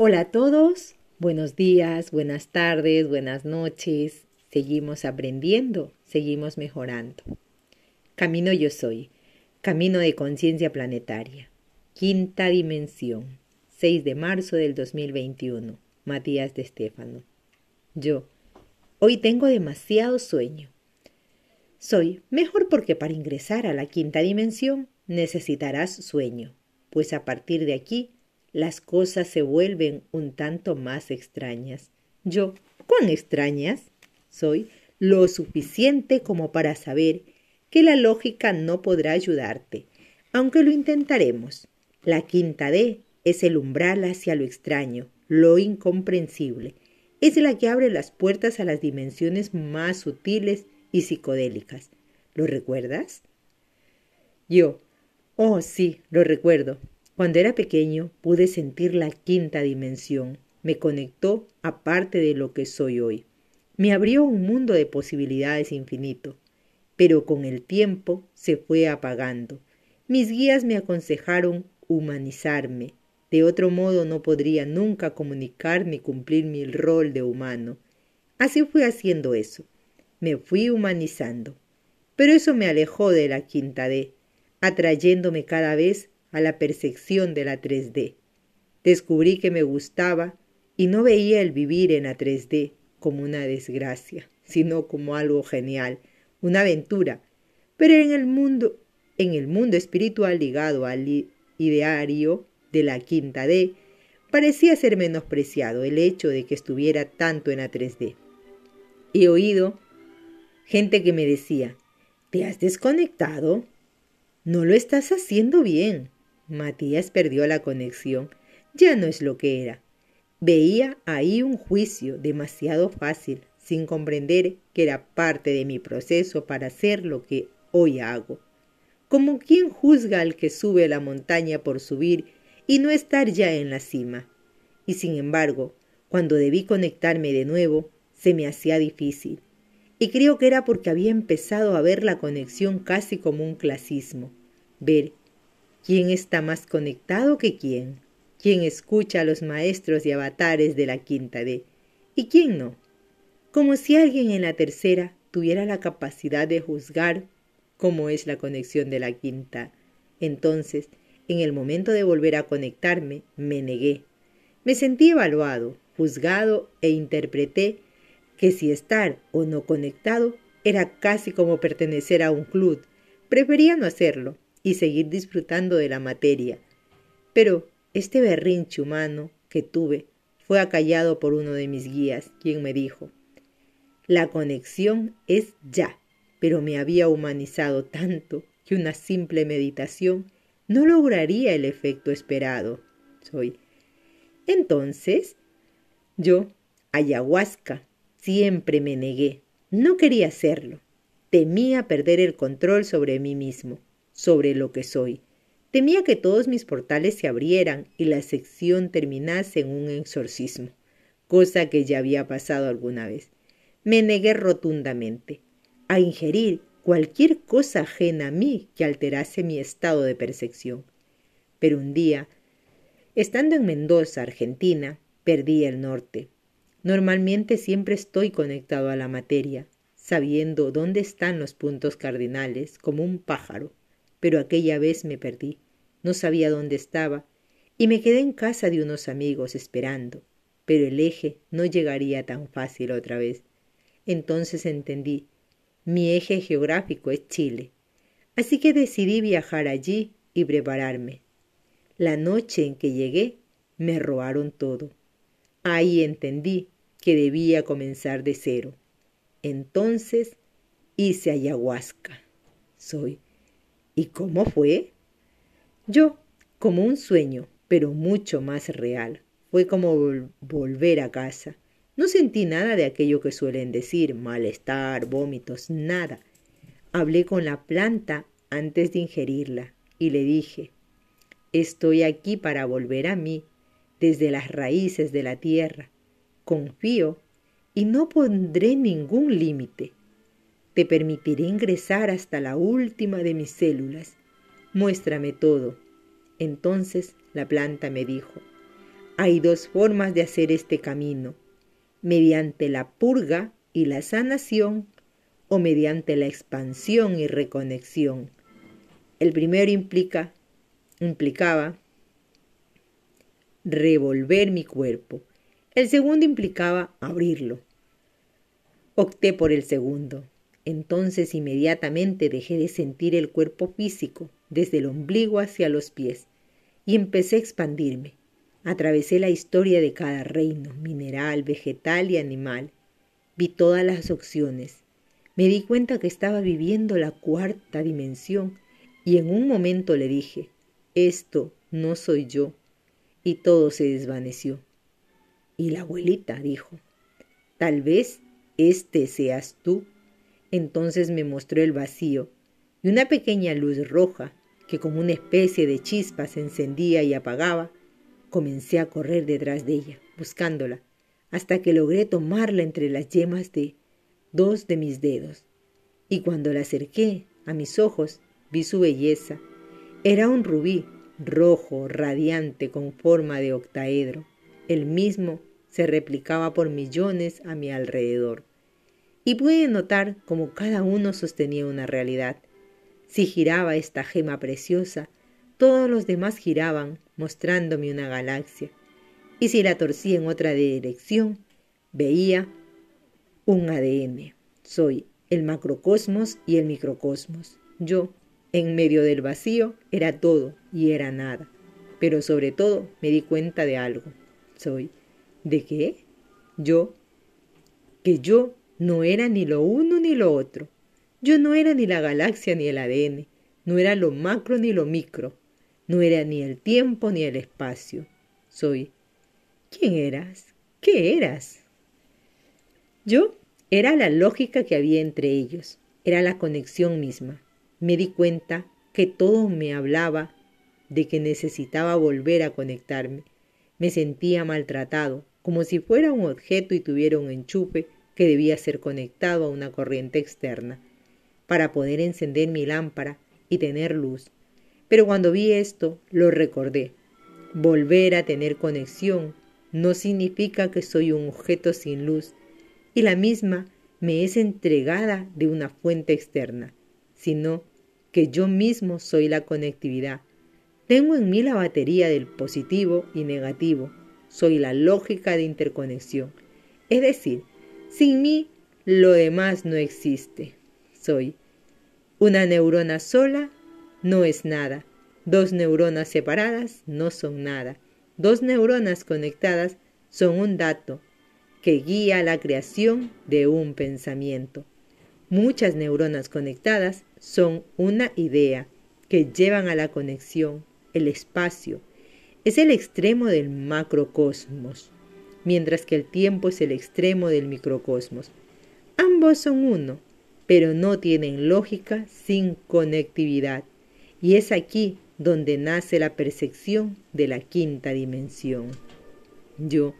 Hola a todos, buenos días, buenas tardes, buenas noches. Seguimos aprendiendo, seguimos mejorando. Camino yo soy, camino de conciencia planetaria. Quinta dimensión, 6 de marzo del 2021. Matías de Estéfano. Yo, hoy tengo demasiado sueño. Soy mejor porque para ingresar a la quinta dimensión necesitarás sueño, pues a partir de aquí las cosas se vuelven un tanto más extrañas. Yo, ¿cuán extrañas? Soy lo suficiente como para saber que la lógica no podrá ayudarte, aunque lo intentaremos. La quinta D es el umbral hacia lo extraño, lo incomprensible. Es la que abre las puertas a las dimensiones más sutiles y psicodélicas. ¿Lo recuerdas? Yo. Oh, sí, lo recuerdo. Cuando era pequeño pude sentir la quinta dimensión. Me conectó a parte de lo que soy hoy. Me abrió un mundo de posibilidades infinito. Pero con el tiempo se fue apagando. Mis guías me aconsejaron humanizarme. De otro modo no podría nunca comunicar ni cumplir mi rol de humano. Así fui haciendo eso. Me fui humanizando. Pero eso me alejó de la quinta D, atrayéndome cada vez a la percepción de la 3D. Descubrí que me gustaba y no veía el vivir en la 3D como una desgracia, sino como algo genial, una aventura. Pero en el mundo, en el mundo espiritual ligado al ideario de la quinta D, parecía ser menospreciado el hecho de que estuviera tanto en la 3D. He oído gente que me decía, ¿te has desconectado? No lo estás haciendo bien. Matías perdió la conexión. Ya no es lo que era. Veía ahí un juicio demasiado fácil, sin comprender que era parte de mi proceso para hacer lo que hoy hago. Como quien juzga al que sube la montaña por subir y no estar ya en la cima. Y sin embargo, cuando debí conectarme de nuevo, se me hacía difícil. Y creo que era porque había empezado a ver la conexión casi como un clasismo. Ver ¿Quién está más conectado que quién? ¿Quién escucha a los maestros y avatares de la quinta D? ¿Y quién no? Como si alguien en la tercera tuviera la capacidad de juzgar cómo es la conexión de la quinta. Entonces, en el momento de volver a conectarme, me negué. Me sentí evaluado, juzgado e interpreté que si estar o no conectado era casi como pertenecer a un club. Prefería no hacerlo y seguir disfrutando de la materia. Pero este berrinche humano que tuve fue acallado por uno de mis guías, quien me dijo, la conexión es ya, pero me había humanizado tanto que una simple meditación no lograría el efecto esperado. Soy. Entonces, yo, ayahuasca, siempre me negué. No quería hacerlo. Temía perder el control sobre mí mismo sobre lo que soy. Temía que todos mis portales se abrieran y la sección terminase en un exorcismo, cosa que ya había pasado alguna vez. Me negué rotundamente a ingerir cualquier cosa ajena a mí que alterase mi estado de percepción. Pero un día, estando en Mendoza, Argentina, perdí el norte. Normalmente siempre estoy conectado a la materia, sabiendo dónde están los puntos cardinales, como un pájaro pero aquella vez me perdí, no sabía dónde estaba, y me quedé en casa de unos amigos esperando, pero el eje no llegaría tan fácil otra vez. Entonces entendí, mi eje geográfico es Chile, así que decidí viajar allí y prepararme. La noche en que llegué, me robaron todo. Ahí entendí que debía comenzar de cero. Entonces hice ayahuasca. Soy ¿Y cómo fue? Yo, como un sueño, pero mucho más real. Fue como volver a casa. No sentí nada de aquello que suelen decir, malestar, vómitos, nada. Hablé con la planta antes de ingerirla y le dije, estoy aquí para volver a mí, desde las raíces de la tierra. Confío y no pondré ningún límite. Te permitiré ingresar hasta la última de mis células. Muéstrame todo. Entonces la planta me dijo, Hay dos formas de hacer este camino, mediante la purga y la sanación o mediante la expansión y reconexión. El primero implica, implicaba revolver mi cuerpo. El segundo implicaba abrirlo. Opté por el segundo. Entonces inmediatamente dejé de sentir el cuerpo físico, desde el ombligo hacia los pies, y empecé a expandirme. Atravesé la historia de cada reino, mineral, vegetal y animal. Vi todas las opciones. Me di cuenta que estaba viviendo la cuarta dimensión y en un momento le dije, esto no soy yo. Y todo se desvaneció. Y la abuelita dijo, tal vez este seas tú. Entonces me mostró el vacío y una pequeña luz roja que como una especie de chispa se encendía y apagaba. Comencé a correr detrás de ella, buscándola, hasta que logré tomarla entre las yemas de dos de mis dedos. Y cuando la acerqué a mis ojos, vi su belleza. Era un rubí rojo, radiante, con forma de octaedro. El mismo se replicaba por millones a mi alrededor y pude notar cómo cada uno sostenía una realidad. Si giraba esta gema preciosa, todos los demás giraban, mostrándome una galaxia, y si la torcía en otra dirección, veía un ADN. Soy el macrocosmos y el microcosmos. Yo, en medio del vacío, era todo y era nada. Pero sobre todo me di cuenta de algo. Soy, ¿de qué? Yo, que yo no era ni lo uno ni lo otro. Yo no era ni la galaxia ni el ADN, no era lo macro ni lo micro, no era ni el tiempo ni el espacio. Soy. ¿Quién eras? ¿Qué eras? Yo era la lógica que había entre ellos, era la conexión misma. Me di cuenta que todo me hablaba de que necesitaba volver a conectarme. Me sentía maltratado, como si fuera un objeto y tuviera un enchufe que debía ser conectado a una corriente externa para poder encender mi lámpara y tener luz. Pero cuando vi esto, lo recordé. Volver a tener conexión no significa que soy un objeto sin luz y la misma me es entregada de una fuente externa, sino que yo mismo soy la conectividad. Tengo en mí la batería del positivo y negativo, soy la lógica de interconexión. Es decir, sin mí, lo demás no existe. Soy. Una neurona sola no es nada. Dos neuronas separadas no son nada. Dos neuronas conectadas son un dato que guía la creación de un pensamiento. Muchas neuronas conectadas son una idea que llevan a la conexión, el espacio. Es el extremo del macrocosmos mientras que el tiempo es el extremo del microcosmos. Ambos son uno, pero no tienen lógica sin conectividad. Y es aquí donde nace la percepción de la quinta dimensión. Yo,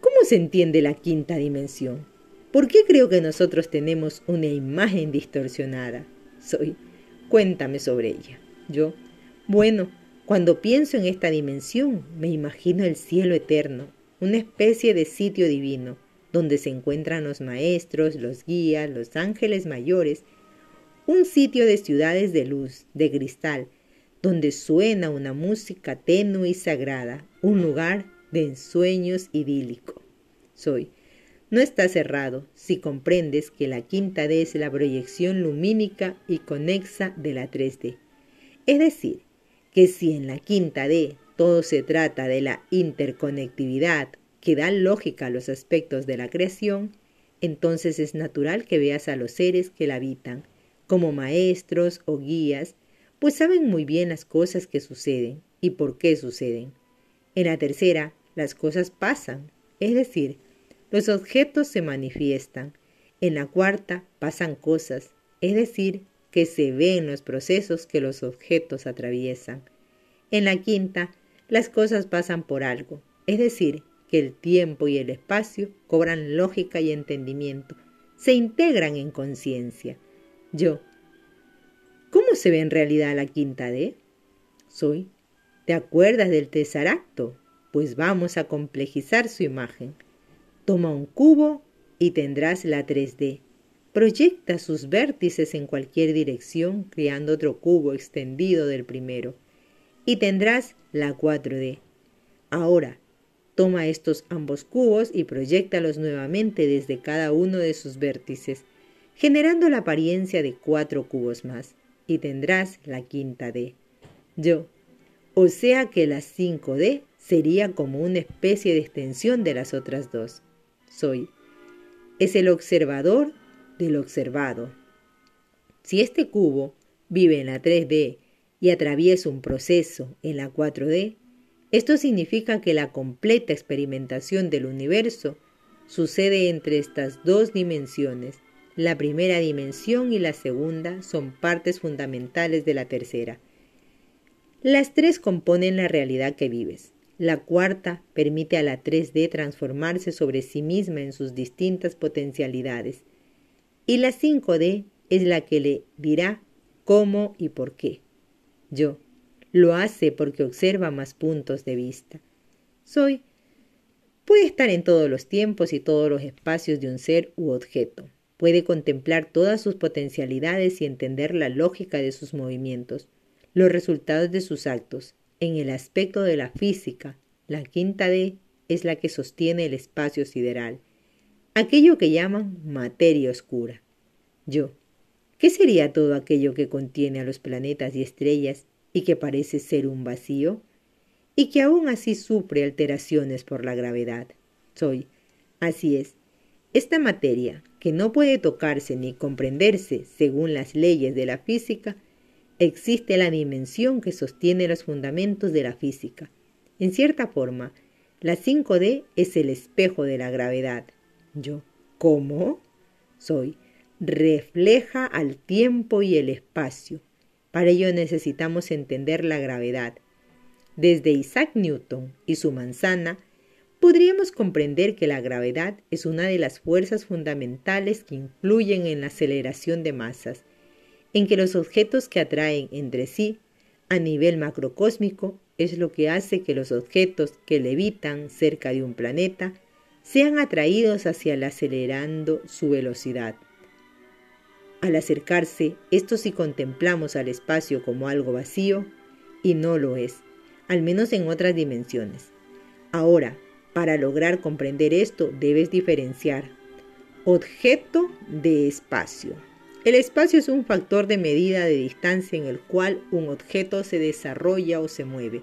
¿cómo se entiende la quinta dimensión? ¿Por qué creo que nosotros tenemos una imagen distorsionada? Soy, cuéntame sobre ella. Yo, bueno, cuando pienso en esta dimensión, me imagino el cielo eterno, una especie de sitio divino, donde se encuentran los maestros, los guías, los ángeles mayores, un sitio de ciudades de luz, de cristal, donde suena una música tenue y sagrada, un lugar de ensueños idílico. Soy. No está cerrado si comprendes que la quinta D es la proyección lumínica y conexa de la 3D. Es decir, que si en la quinta D todo se trata de la interconectividad que da lógica a los aspectos de la creación, entonces es natural que veas a los seres que la habitan como maestros o guías, pues saben muy bien las cosas que suceden y por qué suceden. En la tercera, las cosas pasan, es decir, los objetos se manifiestan. En la cuarta, pasan cosas, es decir, que se ven los procesos que los objetos atraviesan. En la quinta, las cosas pasan por algo, es decir, que el tiempo y el espacio cobran lógica y entendimiento, se integran en conciencia. Yo, ¿cómo se ve en realidad la quinta D? Soy, ¿te acuerdas del tesaracto? pues vamos a complejizar su imagen. Toma un cubo y tendrás la 3D. Proyecta sus vértices en cualquier dirección creando otro cubo extendido del primero y tendrás la 4D. Ahora, toma estos ambos cubos y proyectalos nuevamente desde cada uno de sus vértices, generando la apariencia de cuatro cubos más, y tendrás la quinta D. Yo, o sea que la 5D sería como una especie de extensión de las otras dos. Soy. Es el observador del observado. Si este cubo vive en la 3D y atraviesa un proceso en la 4D, esto significa que la completa experimentación del universo sucede entre estas dos dimensiones. La primera dimensión y la segunda son partes fundamentales de la tercera. Las tres componen la realidad que vives. La cuarta permite a la 3D transformarse sobre sí misma en sus distintas potencialidades. Y la 5D es la que le dirá cómo y por qué. Yo, lo hace porque observa más puntos de vista. Soy puede estar en todos los tiempos y todos los espacios de un ser u objeto. Puede contemplar todas sus potencialidades y entender la lógica de sus movimientos, los resultados de sus actos. En el aspecto de la física, la quinta D es la que sostiene el espacio sideral, aquello que llaman materia oscura. Yo, ¿qué sería todo aquello que contiene a los planetas y estrellas y que parece ser un vacío, y que aún así sufre alteraciones por la gravedad. Soy, así es, esta materia, que no puede tocarse ni comprenderse según las leyes de la física, existe la dimensión que sostiene los fundamentos de la física. En cierta forma, la 5D es el espejo de la gravedad. Yo, ¿cómo? Soy, refleja al tiempo y el espacio para ello necesitamos entender la gravedad. Desde Isaac Newton y su manzana, podríamos comprender que la gravedad es una de las fuerzas fundamentales que influyen en la aceleración de masas, en que los objetos que atraen entre sí a nivel macrocósmico es lo que hace que los objetos que levitan cerca de un planeta sean atraídos hacia el acelerando su velocidad. Al acercarse, esto si contemplamos al espacio como algo vacío, y no lo es, al menos en otras dimensiones. Ahora, para lograr comprender esto, debes diferenciar objeto de espacio. El espacio es un factor de medida de distancia en el cual un objeto se desarrolla o se mueve.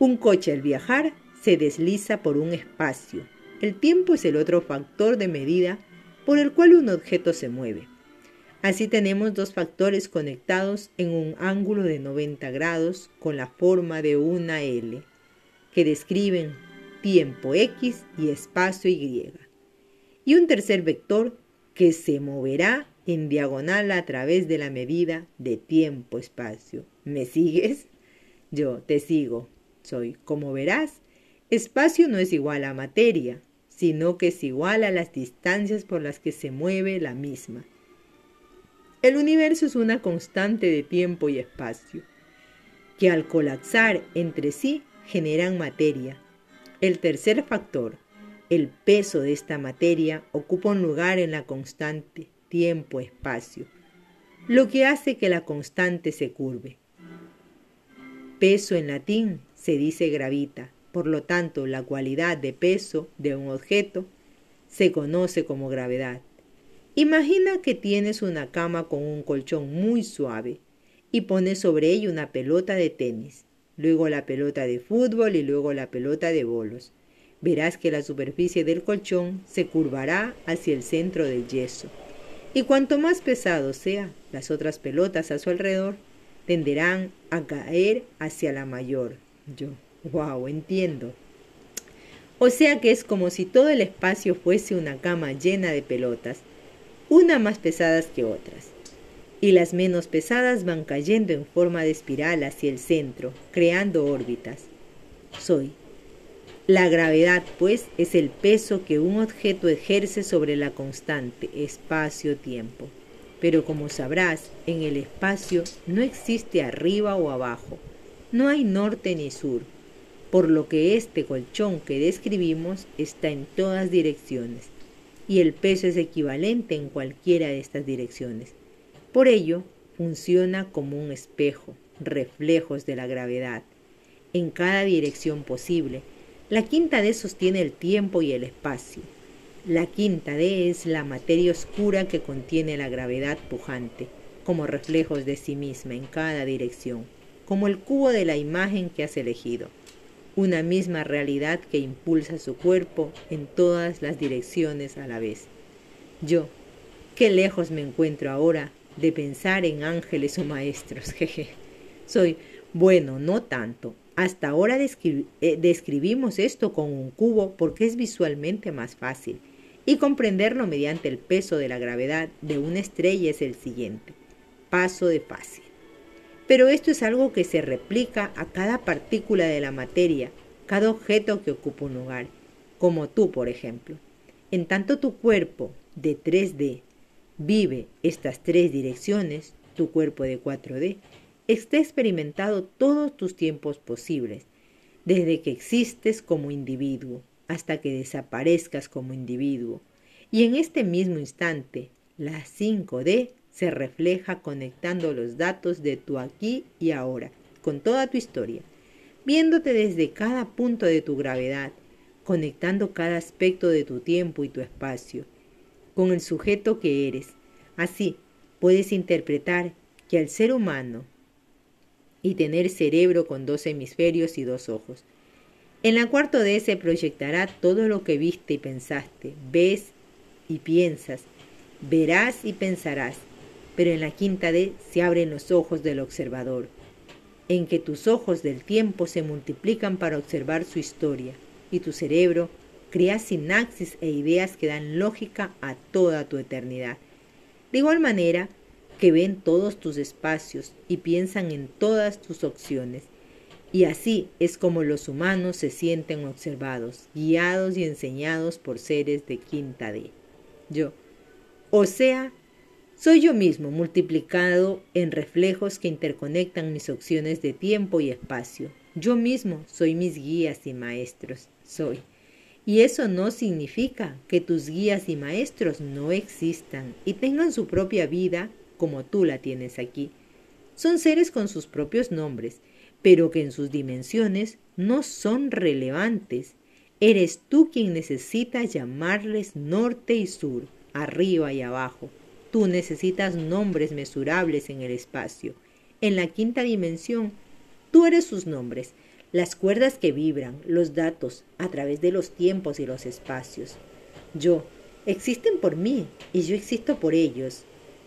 Un coche al viajar se desliza por un espacio. El tiempo es el otro factor de medida por el cual un objeto se mueve. Así tenemos dos factores conectados en un ángulo de 90 grados con la forma de una L, que describen tiempo X y espacio Y. Y un tercer vector que se moverá en diagonal a través de la medida de tiempo-espacio. ¿Me sigues? Yo te sigo. Soy, como verás, espacio no es igual a materia, sino que es igual a las distancias por las que se mueve la misma. El universo es una constante de tiempo y espacio, que al colapsar entre sí generan materia. El tercer factor, el peso de esta materia, ocupa un lugar en la constante tiempo-espacio, lo que hace que la constante se curve. Peso en latín se dice gravita, por lo tanto la cualidad de peso de un objeto se conoce como gravedad. Imagina que tienes una cama con un colchón muy suave y pones sobre ella una pelota de tenis, luego la pelota de fútbol y luego la pelota de bolos. Verás que la superficie del colchón se curvará hacia el centro del yeso. Y cuanto más pesado sea las otras pelotas a su alrededor, tenderán a caer hacia la mayor. Yo, wow, entiendo. O sea que es como si todo el espacio fuese una cama llena de pelotas unas más pesadas que otras. Y las menos pesadas van cayendo en forma de espiral hacia el centro, creando órbitas. Soy. La gravedad, pues, es el peso que un objeto ejerce sobre la constante espacio-tiempo. Pero como sabrás, en el espacio no existe arriba o abajo, no hay norte ni sur. por lo que este colchón que describimos está en todas direcciones y el peso es equivalente en cualquiera de estas direcciones. Por ello, funciona como un espejo, reflejos de la gravedad, en cada dirección posible. La quinta D sostiene el tiempo y el espacio. La quinta D es la materia oscura que contiene la gravedad pujante, como reflejos de sí misma en cada dirección, como el cubo de la imagen que has elegido una misma realidad que impulsa su cuerpo en todas las direcciones a la vez. Yo, qué lejos me encuentro ahora de pensar en ángeles o maestros, jeje. Soy, bueno, no tanto. Hasta ahora eh, describimos esto con un cubo porque es visualmente más fácil y comprenderlo mediante el peso de la gravedad de una estrella es el siguiente. Paso de fácil. Pero esto es algo que se replica a cada partícula de la materia, cada objeto que ocupa un lugar, como tú, por ejemplo. En tanto tu cuerpo de 3D vive estas tres direcciones, tu cuerpo de 4D, está experimentado todos tus tiempos posibles, desde que existes como individuo hasta que desaparezcas como individuo. Y en este mismo instante, la 5D se refleja conectando los datos de tu aquí y ahora, con toda tu historia, viéndote desde cada punto de tu gravedad, conectando cada aspecto de tu tiempo y tu espacio, con el sujeto que eres. Así, puedes interpretar que al ser humano y tener cerebro con dos hemisferios y dos ojos, en la cuarto D se proyectará todo lo que viste y pensaste, ves y piensas, verás y pensarás, pero en la quinta D se abren los ojos del observador, en que tus ojos del tiempo se multiplican para observar su historia, y tu cerebro crea sinapsis e ideas que dan lógica a toda tu eternidad. De igual manera que ven todos tus espacios y piensan en todas tus opciones. Y así es como los humanos se sienten observados, guiados y enseñados por seres de quinta D. Yo, o sea, soy yo mismo multiplicado en reflejos que interconectan mis opciones de tiempo y espacio. Yo mismo soy mis guías y maestros. Soy. Y eso no significa que tus guías y maestros no existan y tengan su propia vida como tú la tienes aquí. Son seres con sus propios nombres, pero que en sus dimensiones no son relevantes. Eres tú quien necesita llamarles norte y sur, arriba y abajo Tú necesitas nombres mesurables en el espacio. En la quinta dimensión, tú eres sus nombres, las cuerdas que vibran, los datos, a través de los tiempos y los espacios. Yo, existen por mí y yo existo por ellos.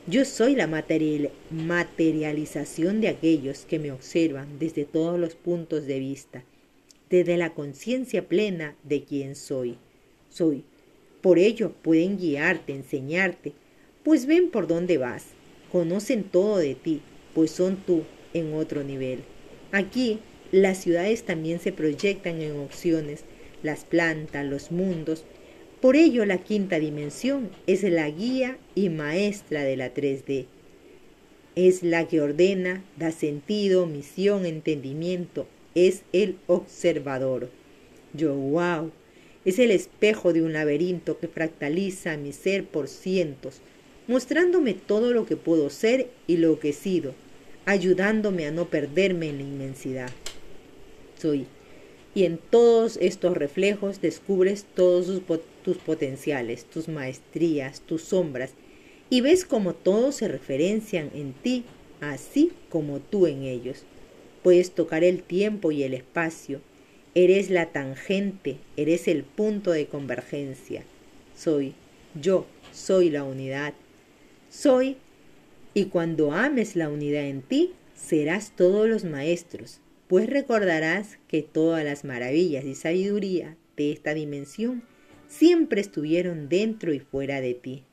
Yo soy la materialización de aquellos que me observan desde todos los puntos de vista, desde la conciencia plena de quién soy. Soy. Por ello pueden guiarte, enseñarte, pues ven por dónde vas, conocen todo de ti, pues son tú en otro nivel. Aquí las ciudades también se proyectan en opciones, las plantas, los mundos. Por ello la quinta dimensión es la guía y maestra de la 3D. Es la que ordena, da sentido, misión, entendimiento. Es el observador. Yo, wow, es el espejo de un laberinto que fractaliza mi ser por cientos, mostrándome todo lo que puedo ser y lo que he sido, ayudándome a no perderme en la inmensidad. Soy. Y en todos estos reflejos descubres todos tus potenciales, tus maestrías, tus sombras, y ves cómo todos se referencian en ti, así como tú en ellos. Puedes tocar el tiempo y el espacio. Eres la tangente, eres el punto de convergencia. Soy, yo soy la unidad soy, y cuando ames la unidad en ti, serás todos los maestros, pues recordarás que todas las maravillas y sabiduría de esta dimensión siempre estuvieron dentro y fuera de ti.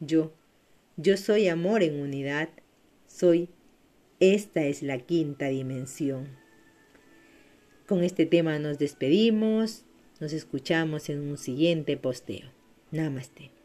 Yo, yo soy amor en unidad, soy, esta es la quinta dimensión. Con este tema nos despedimos, nos escuchamos en un siguiente posteo. Namaste.